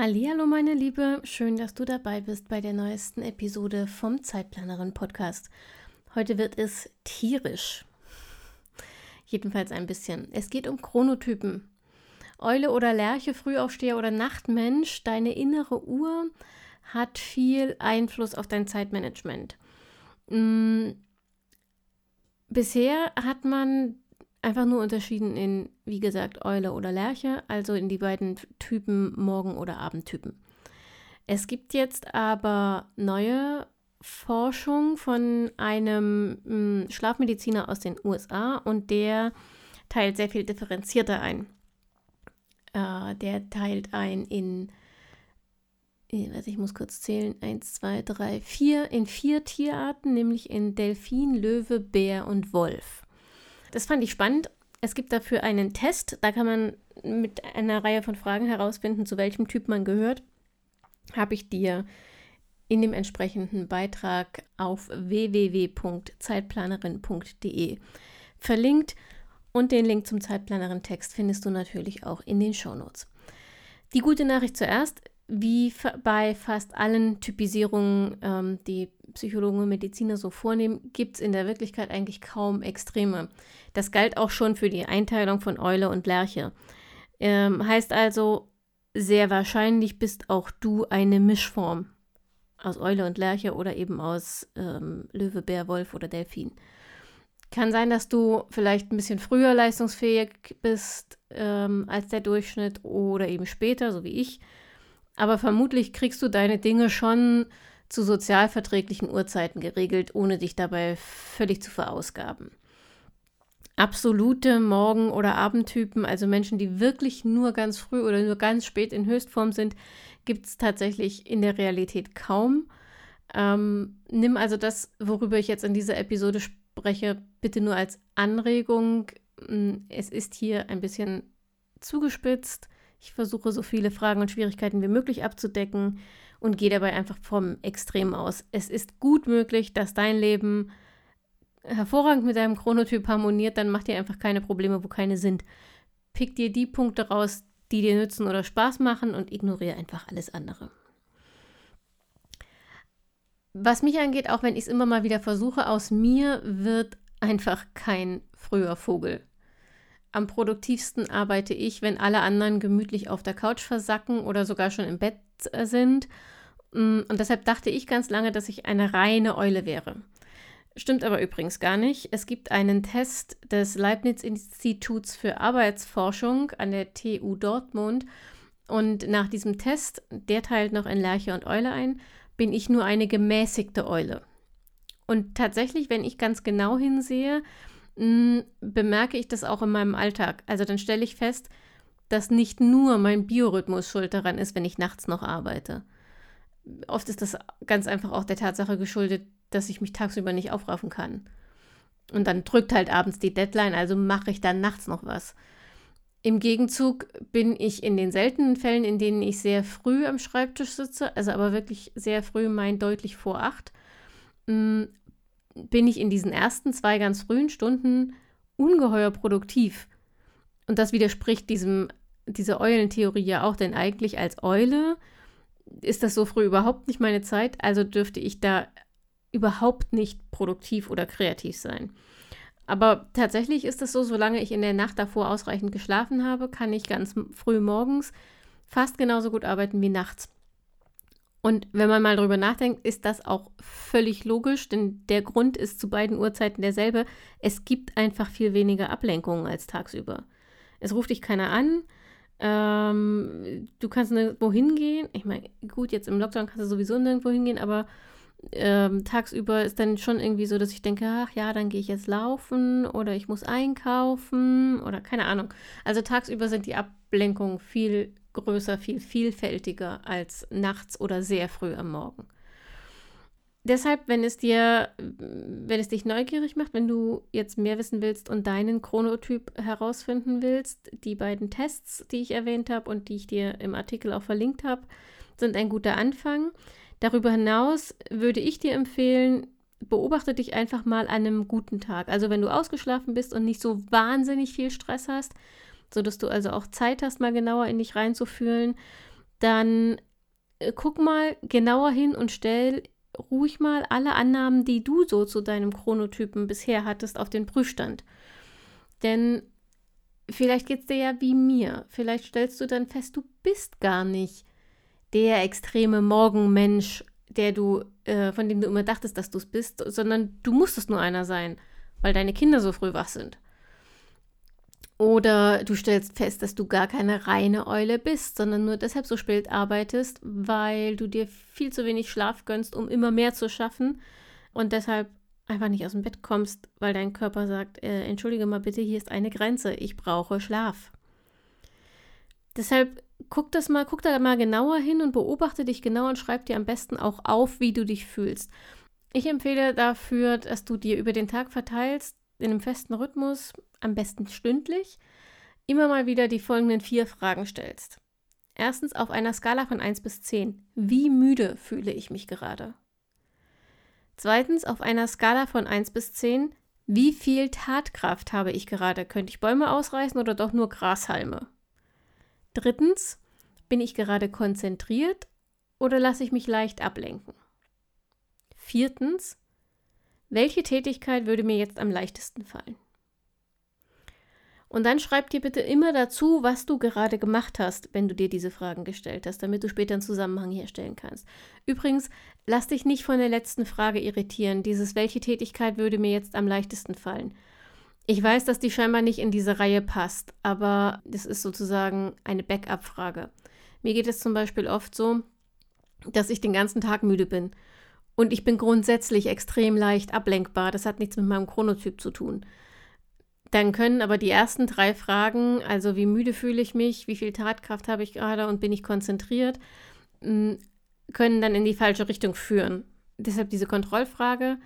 Hallo meine Liebe, schön, dass du dabei bist bei der neuesten Episode vom Zeitplanerin Podcast. Heute wird es tierisch. Jedenfalls ein bisschen. Es geht um Chronotypen. Eule oder Lerche, Frühaufsteher oder Nachtmensch, deine innere Uhr hat viel Einfluss auf dein Zeitmanagement. Hm, bisher hat man einfach nur unterschieden in, wie gesagt, Eule oder Lerche, also in die beiden Typen Morgen- oder Abendtypen. Es gibt jetzt aber neue Forschung von einem hm, Schlafmediziner aus den USA und der teilt sehr viel differenzierter ein. Äh, der teilt ein in, in also ich muss kurz zählen, 1, 2, 3, 4, in vier Tierarten, nämlich in Delfin, Löwe, Bär und Wolf. Das fand ich spannend. Es gibt dafür einen Test, da kann man mit einer Reihe von Fragen herausfinden, zu welchem Typ man gehört. Habe ich dir in dem entsprechenden Beitrag auf www.zeitplanerin.de verlinkt. Und den Link zum Zeitplanerin-Text findest du natürlich auch in den Shownotes. Die gute Nachricht zuerst, wie bei fast allen Typisierungen, ähm, die Psychologen und Mediziner so vornehmen, gibt es in der Wirklichkeit eigentlich kaum Extreme. Das galt auch schon für die Einteilung von Eule und Lerche. Ähm, heißt also, sehr wahrscheinlich bist auch du eine Mischform aus Eule und Lerche oder eben aus ähm, Löwe, Bär, Wolf oder Delfin. Kann sein, dass du vielleicht ein bisschen früher leistungsfähig bist ähm, als der Durchschnitt oder eben später, so wie ich. Aber vermutlich kriegst du deine Dinge schon zu sozialverträglichen Uhrzeiten geregelt, ohne dich dabei völlig zu verausgaben. Absolute Morgen- oder Abendtypen, also Menschen, die wirklich nur ganz früh oder nur ganz spät in Höchstform sind, gibt es tatsächlich in der Realität kaum. Ähm, nimm also das, worüber ich jetzt in dieser Episode spreche bitte nur als Anregung. Mm, es ist hier ein bisschen zugespitzt. Ich versuche so viele Fragen und Schwierigkeiten wie möglich abzudecken und gehe dabei einfach vom Extrem aus. Es ist gut möglich, dass dein Leben hervorragend mit deinem Chronotyp harmoniert, dann mach dir einfach keine Probleme, wo keine sind. Pick dir die Punkte raus, die dir nützen oder Spaß machen und ignoriere einfach alles andere. Was mich angeht, auch wenn ich es immer mal wieder versuche, aus mir wird einfach kein früher Vogel. Am produktivsten arbeite ich, wenn alle anderen gemütlich auf der Couch versacken oder sogar schon im Bett äh, sind. Mm, und deshalb dachte ich ganz lange, dass ich eine reine Eule wäre. Stimmt aber übrigens gar nicht. Es gibt einen Test des Leibniz-Instituts für Arbeitsforschung an der TU Dortmund. Und nach diesem Test, der teilt noch in Lerche und Eule ein, bin ich nur eine gemäßigte Eule. Und tatsächlich, wenn ich ganz genau hinsehe, hm, bemerke ich das auch in meinem Alltag. Also dann stelle ich fest, dass nicht nur mein Biorhythmus schuld daran ist, wenn ich nachts noch arbeite. Oft ist das ganz einfach auch der Tatsache geschuldet, dass ich mich tagsüber nicht aufraffen kann. Und dann drückt halt abends die Deadline, also mache ich dann nachts noch was. Im Gegenzug bin ich in den seltenen Fällen, in denen ich sehr früh am Schreibtisch sitze, also aber wirklich sehr früh, mein deutlich vor acht, mm, bin ich in diesen ersten zwei ganz frühen Stunden ungeheuer produktiv. Und das widerspricht diesem, dieser Eulentheorie ja auch, denn eigentlich als Eule ist das so früh überhaupt nicht meine Zeit, also dürfte ich da überhaupt nicht produktiv oder kreativ sein. Aber tatsächlich ist es so, solange ich in der Nacht davor ausreichend geschlafen habe, kann ich ganz früh morgens fast genauso gut arbeiten wie nachts. Und wenn man mal drüber nachdenkt, ist das auch völlig logisch, denn der Grund ist zu beiden Uhrzeiten derselbe. Es gibt einfach viel weniger Ablenkungen als tagsüber. Es ruft dich keiner an. Ähm, du kannst nirgendwo hingehen. Ich meine, gut, jetzt im Lockdown kannst du sowieso nirgendwo hingehen, aber ähm, tagsüber ist dann schon irgendwie so, dass ich denke, ach ja, dann gehe ich jetzt laufen oder ich muss einkaufen oder keine Ahnung. Also tagsüber sind die Ablenkungen viel größer, viel vielfältiger als nachts oder sehr früh am Morgen. Deshalb, wenn es dir, wenn es dich neugierig macht, wenn du jetzt mehr wissen willst und deinen Chronotyp herausfinden willst, die beiden Tests, die ich erwähnt habe und die ich dir im Artikel auch verlinkt habe, sind ein guter Anfang. Darüber hinaus würde ich dir empfehlen, beobachte dich einfach mal an einem guten Tag. Also wenn du ausgeschlafen bist und nicht so wahnsinnig viel Stress hast, sodass du also auch Zeit hast, mal genauer in dich reinzufühlen, dann äh, guck mal genauer hin und stell ruhig mal alle Annahmen, die du so zu deinem Chronotypen bisher hattest, auf den Prüfstand. Denn vielleicht geht es dir ja wie mir. Vielleicht stellst du dann fest, du bist gar nicht der extreme Morgenmensch, der du, äh, von dem du immer dachtest, dass du es bist, sondern du musstest nur einer sein, weil deine Kinder so früh wach sind. Oder du stellst fest, dass du gar keine reine Eule bist, sondern nur deshalb so spät arbeitest, weil du dir viel zu wenig Schlaf gönnst, um immer mehr zu schaffen und deshalb einfach nicht aus dem Bett kommst, weil dein Körper sagt, äh, entschuldige mal bitte, hier ist eine Grenze, ich brauche Schlaf. Deshalb guck das mal, guck da mal genauer hin und beobachte dich genau und schreib dir am besten auch auf, wie du dich fühlst. Ich empfehle dafür, dass du dir über den Tag verteilst, in einem festen Rhythmus, am besten stündlich, immer mal wieder die folgenden vier Fragen stellst. Erstens auf einer Skala von 1 bis 10. Wie müde fühle ich mich gerade? Zweitens auf einer Skala von 1 bis 10. Wie viel Tatkraft habe ich gerade? Könnte ich Bäume ausreißen oder doch nur Grashalme? Drittens, bin ich gerade konzentriert oder lasse ich mich leicht ablenken? Viertens, welche Tätigkeit würde mir jetzt am leichtesten fallen? Und dann schreib dir bitte immer dazu, was du gerade gemacht hast, wenn du dir diese Fragen gestellt hast, damit du später einen Zusammenhang herstellen kannst. Übrigens, lass dich nicht von der letzten Frage irritieren, dieses welche Tätigkeit würde mir jetzt am leichtesten fallen. Ich weiß, dass die scheinbar nicht in diese Reihe passt, aber das ist sozusagen eine Backup-Frage. Mir geht es zum Beispiel oft so, dass ich den ganzen Tag müde bin. Und ich bin grundsätzlich extrem leicht ablenkbar. Das hat nichts mit meinem Chronotyp zu tun. Dann können aber die ersten drei Fragen, also wie müde fühle ich mich, wie viel Tatkraft habe ich gerade und bin ich konzentriert, können dann in die falsche Richtung führen. Deshalb diese Kontrollfrage,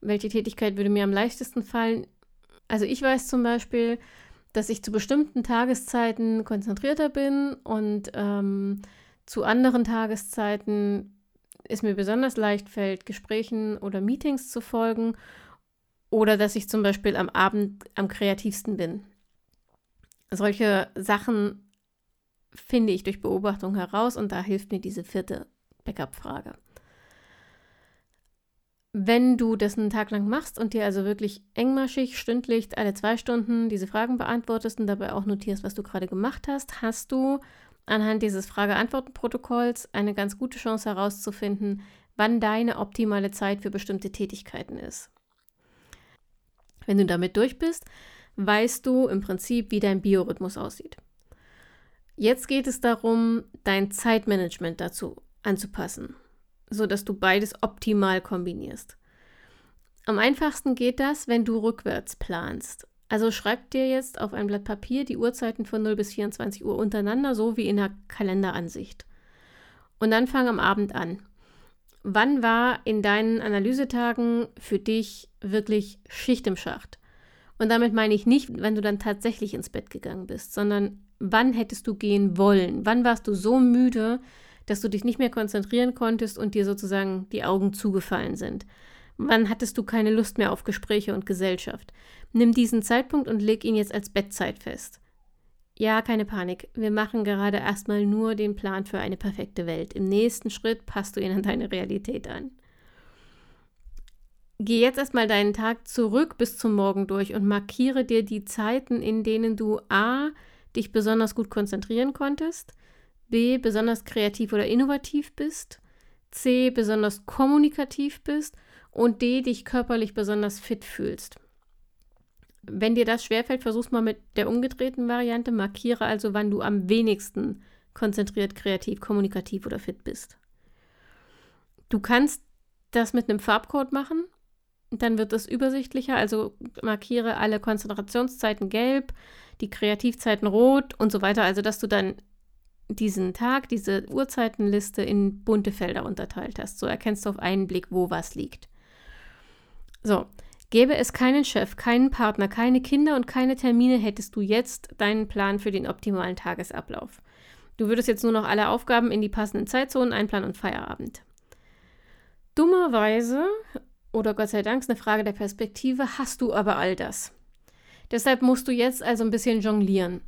welche Tätigkeit würde mir am leichtesten fallen, also ich weiß zum Beispiel, dass ich zu bestimmten Tageszeiten konzentrierter bin und ähm, zu anderen Tageszeiten es mir besonders leicht fällt, Gesprächen oder Meetings zu folgen oder dass ich zum Beispiel am Abend am kreativsten bin. Solche Sachen finde ich durch Beobachtung heraus und da hilft mir diese vierte Backup-Frage. Wenn du das einen Tag lang machst und dir also wirklich engmaschig, stündlich, alle zwei Stunden diese Fragen beantwortest und dabei auch notierst, was du gerade gemacht hast, hast du anhand dieses Frage-Antworten-Protokolls eine ganz gute Chance herauszufinden, wann deine optimale Zeit für bestimmte Tätigkeiten ist. Wenn du damit durch bist, weißt du im Prinzip, wie dein Biorhythmus aussieht. Jetzt geht es darum, dein Zeitmanagement dazu anzupassen sodass du beides optimal kombinierst. Am einfachsten geht das, wenn du rückwärts planst. Also schreib dir jetzt auf ein Blatt Papier die Uhrzeiten von 0 bis 24 Uhr untereinander, so wie in der Kalenderansicht. Und dann fang am Abend an. Wann war in deinen Analysetagen für dich wirklich Schicht im Schacht? Und damit meine ich nicht, wenn du dann tatsächlich ins Bett gegangen bist, sondern wann hättest du gehen wollen? Wann warst du so müde, dass du dich nicht mehr konzentrieren konntest und dir sozusagen die Augen zugefallen sind. Wann hattest du keine Lust mehr auf Gespräche und Gesellschaft? Nimm diesen Zeitpunkt und leg ihn jetzt als Bettzeit fest. Ja, keine Panik. Wir machen gerade erstmal nur den Plan für eine perfekte Welt. Im nächsten Schritt passt du ihn an deine Realität an. Geh jetzt erstmal deinen Tag zurück bis zum Morgen durch und markiere dir die Zeiten, in denen du A, dich besonders gut konzentrieren konntest, B, besonders kreativ oder innovativ bist, C, besonders kommunikativ bist und D, dich körperlich besonders fit fühlst. Wenn dir das schwerfällt, versuch mal mit der umgedrehten Variante. Markiere also, wann du am wenigsten konzentriert, kreativ, kommunikativ oder fit bist. Du kannst das mit einem Farbcode machen. Dann wird es übersichtlicher. Also markiere alle Konzentrationszeiten gelb, die Kreativzeiten rot und so weiter. Also, dass du dann diesen Tag, diese Uhrzeitenliste in bunte Felder unterteilt hast. So erkennst du auf einen Blick, wo was liegt. So, gäbe es keinen Chef, keinen Partner, keine Kinder und keine Termine, hättest du jetzt deinen Plan für den optimalen Tagesablauf. Du würdest jetzt nur noch alle Aufgaben in die passenden Zeitzonen einplanen und Feierabend. Dummerweise, oder Gott sei Dank, ist eine Frage der Perspektive, hast du aber all das. Deshalb musst du jetzt also ein bisschen jonglieren.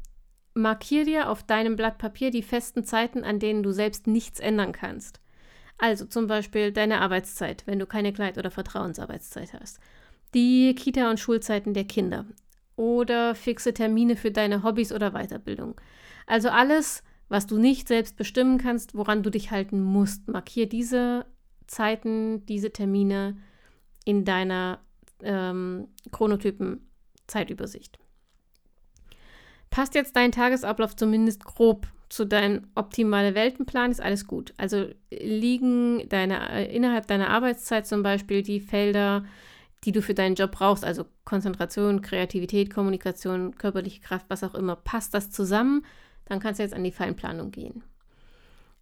Markier dir auf deinem Blatt Papier die festen Zeiten, an denen du selbst nichts ändern kannst. Also zum Beispiel deine Arbeitszeit, wenn du keine Kleid- oder Vertrauensarbeitszeit hast. Die Kita- und Schulzeiten der Kinder. Oder fixe Termine für deine Hobbys oder Weiterbildung. Also alles, was du nicht selbst bestimmen kannst, woran du dich halten musst. Markier diese Zeiten, diese Termine in deiner ähm, Chronotypen-Zeitübersicht. Passt jetzt dein Tagesablauf zumindest grob zu deinem optimalen Weltenplan, ist alles gut. Also liegen deine, äh, innerhalb deiner Arbeitszeit zum Beispiel die Felder, die du für deinen Job brauchst, also Konzentration, Kreativität, Kommunikation, körperliche Kraft, was auch immer, passt das zusammen, dann kannst du jetzt an die Feinplanung gehen.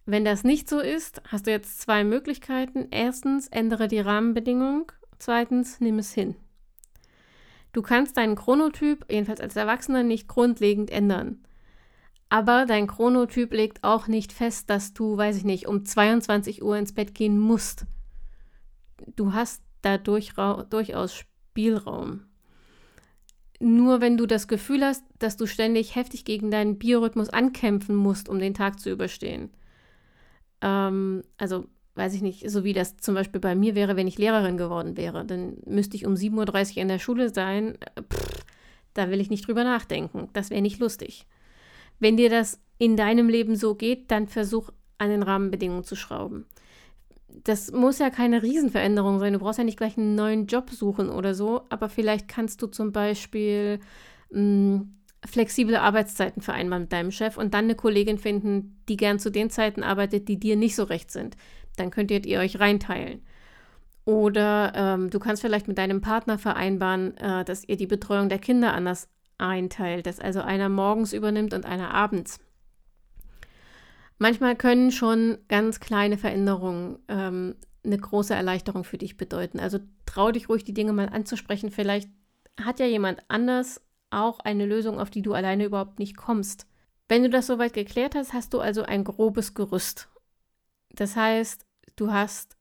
Wenn das nicht so ist, hast du jetzt zwei Möglichkeiten. Erstens, ändere die Rahmenbedingungen. Zweitens, nimm es hin. Du kannst deinen Chronotyp, jedenfalls als Erwachsener, nicht grundlegend ändern. Aber dein Chronotyp legt auch nicht fest, dass du, weiß ich nicht, um 22 Uhr ins Bett gehen musst. Du hast da durchaus Spielraum. Nur wenn du das Gefühl hast, dass du ständig heftig gegen deinen Biorhythmus ankämpfen musst, um den Tag zu überstehen. Ähm, also weiß ich nicht, so wie das zum Beispiel bei mir wäre, wenn ich Lehrerin geworden wäre. Dann müsste ich um 7.30 Uhr in der Schule sein. Pff, da will ich nicht drüber nachdenken. Das wäre nicht lustig. Wenn dir das in deinem Leben so geht, dann versuch an den Rahmenbedingungen zu schrauben. Das muss ja keine Riesenveränderung sein. Du brauchst ja nicht gleich einen neuen Job suchen oder so, aber vielleicht kannst du zum Beispiel mh, hm, flexible Arbeitszeiten vereinbaren mit deinem Chef und dann eine Kollegin finden, die gern zu den Zeiten arbeitet, die dir nicht so recht sind. Dann könntet ihr euch reinteilen. Oder ähm, du kannst vielleicht mit deinem Partner vereinbaren, äh, dass ihr die Betreuung der Kinder anders einteilt, dass also einer morgens übernimmt und einer abends. Manchmal können schon ganz kleine Veränderungen ähm, eine große Erleichterung für dich bedeuten. Also trau dich ruhig, die Dinge mal anzusprechen. Vielleicht hat ja jemand anders auch eine Lösung, auf die du alleine überhaupt nicht kommst. Wenn du das soweit geklärt hast, hast du also ein grobes Gerüst. Das heißt, du hast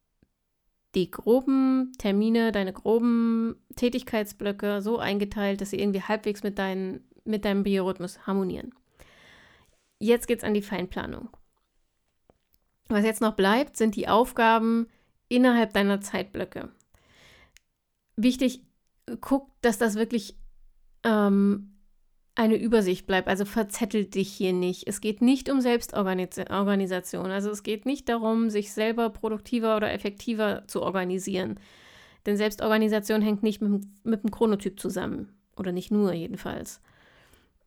die groben Termine, deine groben Tätigkeitsblöcke so eingeteilt, dass sie irgendwie halbwegs mit, dein, mit deinem Biorhythmus harmonieren. Jetzt geht es an die Feinplanung. Was jetzt noch bleibt, sind die Aufgaben innerhalb deiner Zeitblöcke. Wichtig, guck, dass das wirklich ähm, eine Übersicht bleibt. Also verzettelt dich hier nicht. Es geht nicht um Selbstorganisation. Also es geht nicht darum, sich selber produktiver oder effektiver zu organisieren. Denn Selbstorganisation hängt nicht mit, mit dem Chronotyp zusammen. Oder nicht nur jedenfalls.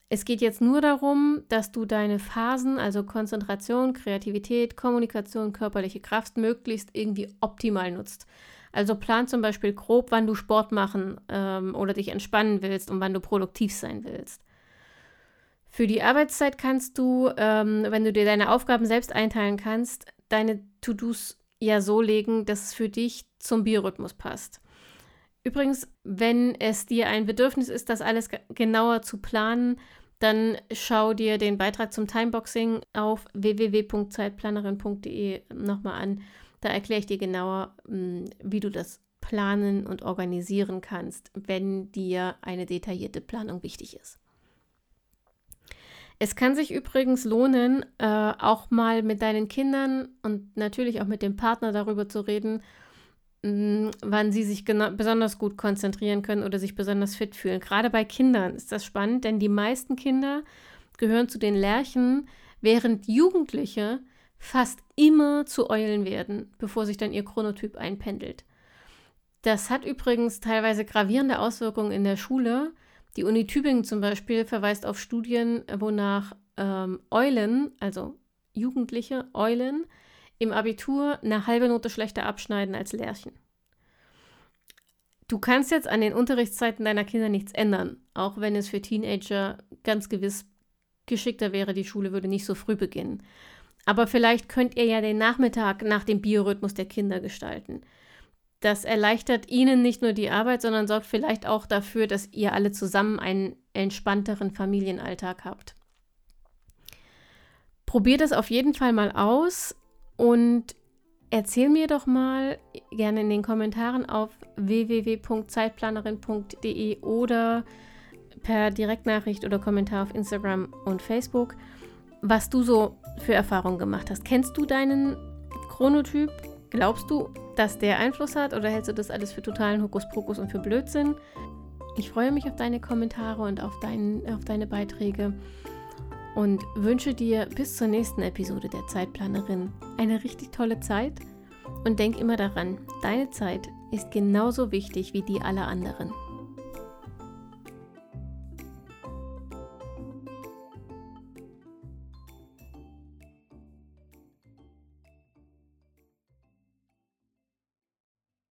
Es geht jetzt nur darum, dass du deine Phasen, also Konzentration, Kreativität, Kommunikation, körperliche Kraft, möglichst irgendwie optimal nutzt. Also plan zum Beispiel grob, wann du Sport machen ähm, oder dich entspannen willst und wann du produktiv sein willst. Für die Arbeitszeit kannst du, ähm, wenn du dir deine Aufgaben selbst einteilen kannst, deine To-Dos ja so legen, dass es für dich zum Biorhythmus passt. Übrigens, wenn es dir ein Bedürfnis ist, das alles genauer zu planen, dann schau dir den Beitrag zum Timeboxing auf www.zeitplanerin.de nochmal an. Da erkläre ich dir genauer, hm, wie du das planen und organisieren kannst, wenn dir eine detaillierte Planung wichtig ist. Es kann sich übrigens lohnen, äh, auch mal mit deinen Kindern und natürlich auch mit dem Partner darüber zu reden, wann sie sich besonders gut konzentrieren können oder sich besonders fit fühlen. Gerade bei Kindern ist das spannend, denn die meisten Kinder gehören zu den Lerchen, während Jugendliche fast immer zu Eulen werden, bevor sich dann ihr Chronotyp einpendelt. Das hat übrigens teilweise gravierende Auswirkungen in der Schule die Uni Tübingen zum Beispiel verweist auf Studien, wonach ähm, Eulen, also Jugendliche Eulen, im Abitur eine halbe Note schlechter abschneiden als Lärchen. Du kannst jetzt an den Unterrichtszeiten deiner Kinder nichts ändern, auch wenn es für Teenager ganz gewiss geschickter wäre, die Schule würde nicht so früh beginnen. Aber vielleicht könnt ihr ja den Nachmittag nach dem Biorhythmus der Kinder gestalten. Das erleichtert ihnen nicht nur die Arbeit, sondern sorgt vielleicht auch dafür, dass ihr alle zusammen einen entspannteren Familienalltag habt. Probiert es auf jeden Fall mal aus und erzähl mir doch mal gerne in den Kommentaren auf www.zeitplanerin.de oder per Direktnachricht oder Kommentar auf Instagram und Facebook, was du so für Erfahrungen gemacht hast. Kennst du deinen Chronotyp? Glaubst du, dass der Einfluss hat oder hältst du das alles für totalen Hokuspokus und für Blödsinn? Ich freue mich auf deine Kommentare und auf, dein, auf deine Beiträge und wünsche dir bis zur nächsten Episode der Zeitplanerin eine richtig tolle Zeit und denk immer daran, deine Zeit ist genauso wichtig wie die aller anderen.